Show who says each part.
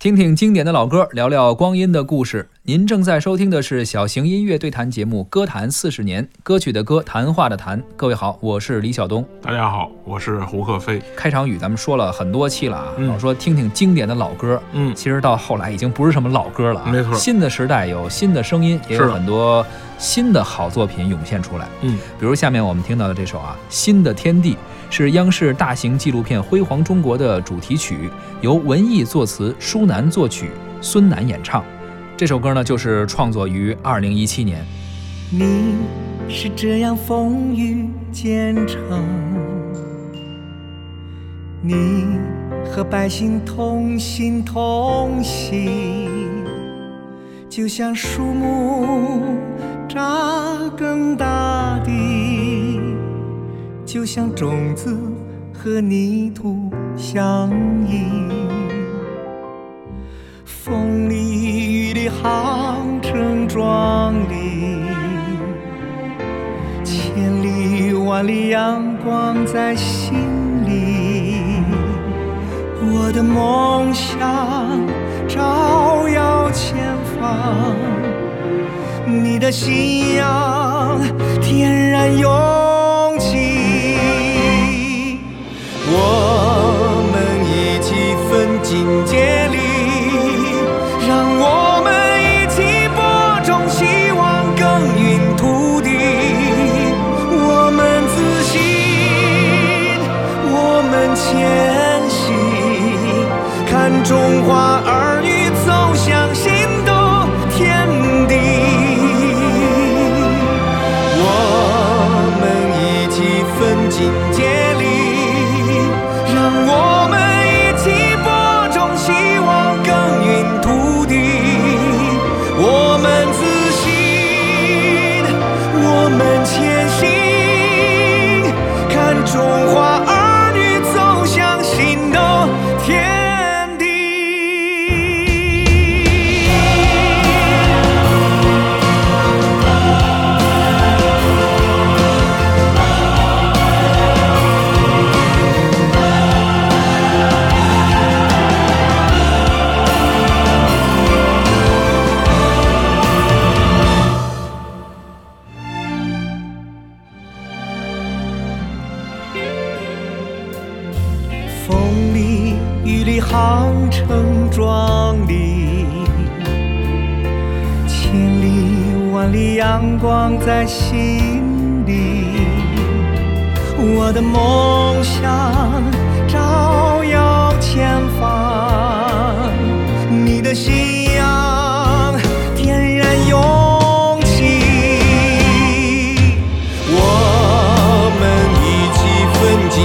Speaker 1: 听听经典的老歌，聊聊光阴的故事。您正在收听的是小型音乐对谈节目《歌坛四十年》，歌曲的歌，谈话的谈。各位好，我是李晓东。
Speaker 2: 大家好，我是胡克飞。
Speaker 1: 开场语咱们说了很多期了啊，
Speaker 2: 嗯
Speaker 1: 老说听听经典的老歌，
Speaker 2: 嗯，
Speaker 1: 其实到后来已经不是什么老歌了啊。
Speaker 2: 没错
Speaker 1: 新的时代有新的声音，也有很多新的好作品涌现出来。
Speaker 2: 嗯，
Speaker 1: 比如下面我们听到的这首啊，《新的天地》是央视大型纪录片《辉煌中国》的主题曲，由文艺作词，舒楠作曲，孙楠演唱。这首歌呢，就是创作于二零一七年。
Speaker 3: 你是这样风雨兼程，你和百姓同心同行，就像树木扎根大地，就像种子和泥土相依。风航程壮丽，千里万里阳光在心里，我的梦想照耀前方，你的信仰天然拥中华儿女走向新的天地。我们一起奋进接力，让我们一起播种希望，耕耘土地。我们自信，我们前行，看中华长城壮丽，千里万里阳光在心里，我的梦想照耀前方，你的信仰点燃勇气。我们一起奋进